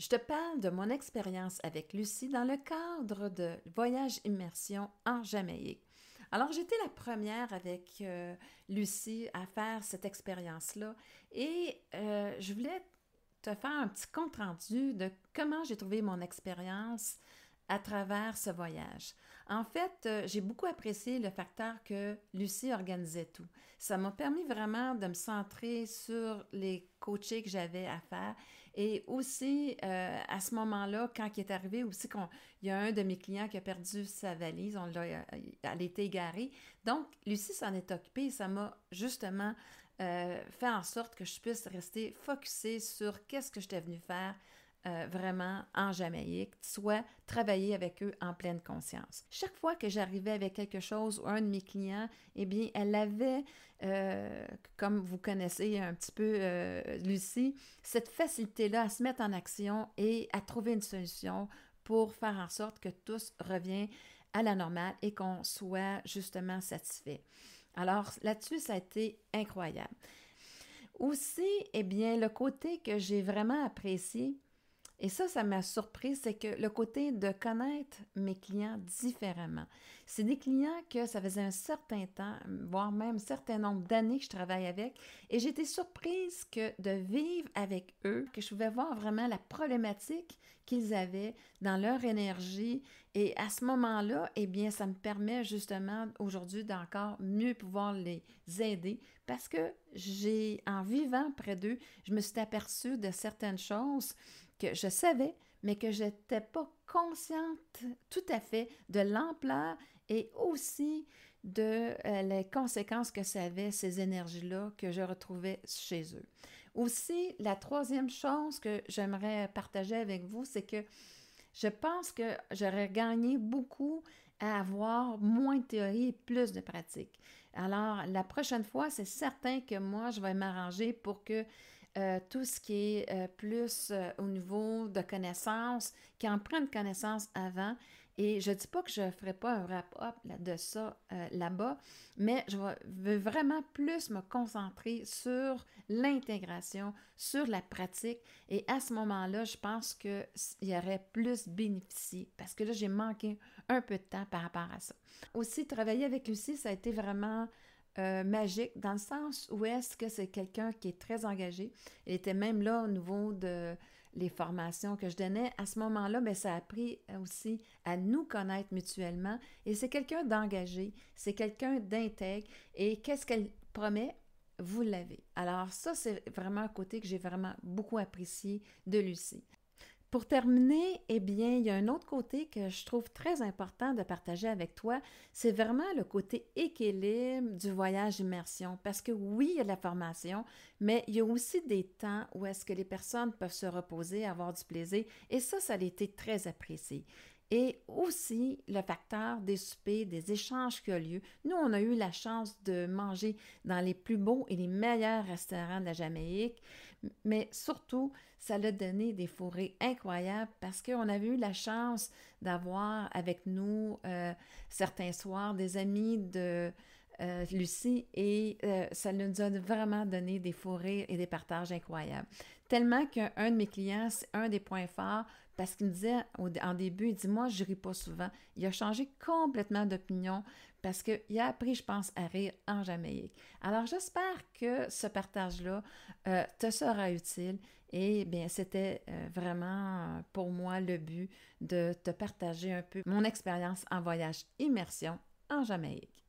je te parle de mon expérience avec Lucie dans le cadre de voyage immersion en Jamaïque. Alors, j'étais la première avec euh, Lucie à faire cette expérience-là et euh, je voulais te faire un petit compte-rendu de comment j'ai trouvé mon expérience à travers ce voyage. En fait, euh, j'ai beaucoup apprécié le facteur que Lucie organisait tout. Ça m'a permis vraiment de me centrer sur les coachés que j'avais à faire et aussi, euh, à ce moment-là, quand il est arrivé aussi qu'il y a un de mes clients qui a perdu sa valise, on l'a, euh, elle était égarée. Donc, Lucie s'en est occupée ça m'a justement fait en sorte que je puisse rester focusée sur qu'est-ce que j'étais venue faire euh, vraiment en Jamaïque, soit travailler avec eux en pleine conscience. Chaque fois que j'arrivais avec quelque chose ou un de mes clients, eh bien, elle avait, euh, comme vous connaissez un petit peu euh, Lucie, cette facilité-là à se mettre en action et à trouver une solution pour faire en sorte que tous reviennent à la normale et qu'on soit justement satisfait. Alors là-dessus, ça a été incroyable. Aussi, eh bien, le côté que j'ai vraiment apprécié, et ça, ça m'a surpris, c'est que le côté de connaître mes clients différemment. C'est des clients que ça faisait un certain temps, voire même un certain nombre d'années que je travaille avec, et j'étais surprise que de vivre avec eux, que je pouvais voir vraiment la problématique qu'ils avaient dans leur énergie. Et à ce moment-là, eh bien, ça me permet justement aujourd'hui d'encore mieux pouvoir les aider parce que j'ai, en vivant près d'eux, je me suis aperçue de certaines choses que je savais, mais que je n'étais pas consciente tout à fait de l'ampleur et aussi de euh, les conséquences que ça avait, ces énergies-là que je retrouvais chez eux. Aussi, la troisième chose que j'aimerais partager avec vous, c'est que je pense que j'aurais gagné beaucoup à avoir moins de théorie et plus de pratique. Alors, la prochaine fois, c'est certain que moi, je vais m'arranger pour que euh, tout ce qui est euh, plus euh, au niveau de connaissances, qui en prennent connaissance avant. Et je ne dis pas que je ne ferai pas un wrap-up de ça là-bas, mais je veux vraiment plus me concentrer sur l'intégration, sur la pratique. Et à ce moment-là, je pense qu'il y aurait plus bénéficié parce que là, j'ai manqué un peu de temps par rapport à ça. Aussi, travailler avec Lucie, ça a été vraiment euh, magique dans le sens où est-ce que c'est quelqu'un qui est très engagé. Il était même là au niveau de les formations que je donnais. À ce moment-là, mais ça a appris aussi à nous connaître mutuellement. Et c'est quelqu'un d'engagé, c'est quelqu'un d'intègre. Et qu'est-ce qu'elle promet? Vous l'avez. Alors ça, c'est vraiment un côté que j'ai vraiment beaucoup apprécié de Lucie. Pour terminer, eh bien, il y a un autre côté que je trouve très important de partager avec toi, c'est vraiment le côté équilibre du voyage immersion. Parce que oui, il y a de la formation, mais il y a aussi des temps où est-ce que les personnes peuvent se reposer, avoir du plaisir, et ça, ça a été très apprécié et aussi le facteur des soupers, des échanges qui ont lieu. Nous, on a eu la chance de manger dans les plus beaux et les meilleurs restaurants de la Jamaïque, mais surtout, ça a donné des forêts incroyables parce qu'on avait eu la chance d'avoir avec nous euh, certains soirs des amis de euh, Lucie et euh, ça nous a vraiment donné des forêts et des partages incroyables. Tellement qu'un de mes clients, c'est un des points forts, parce qu'il me disait en début, il dit Moi, je ris pas souvent. Il a changé complètement d'opinion parce qu'il a appris, je pense, à rire en Jamaïque. Alors, j'espère que ce partage-là euh, te sera utile. Et bien, c'était euh, vraiment pour moi le but de te partager un peu mon expérience en voyage immersion en Jamaïque.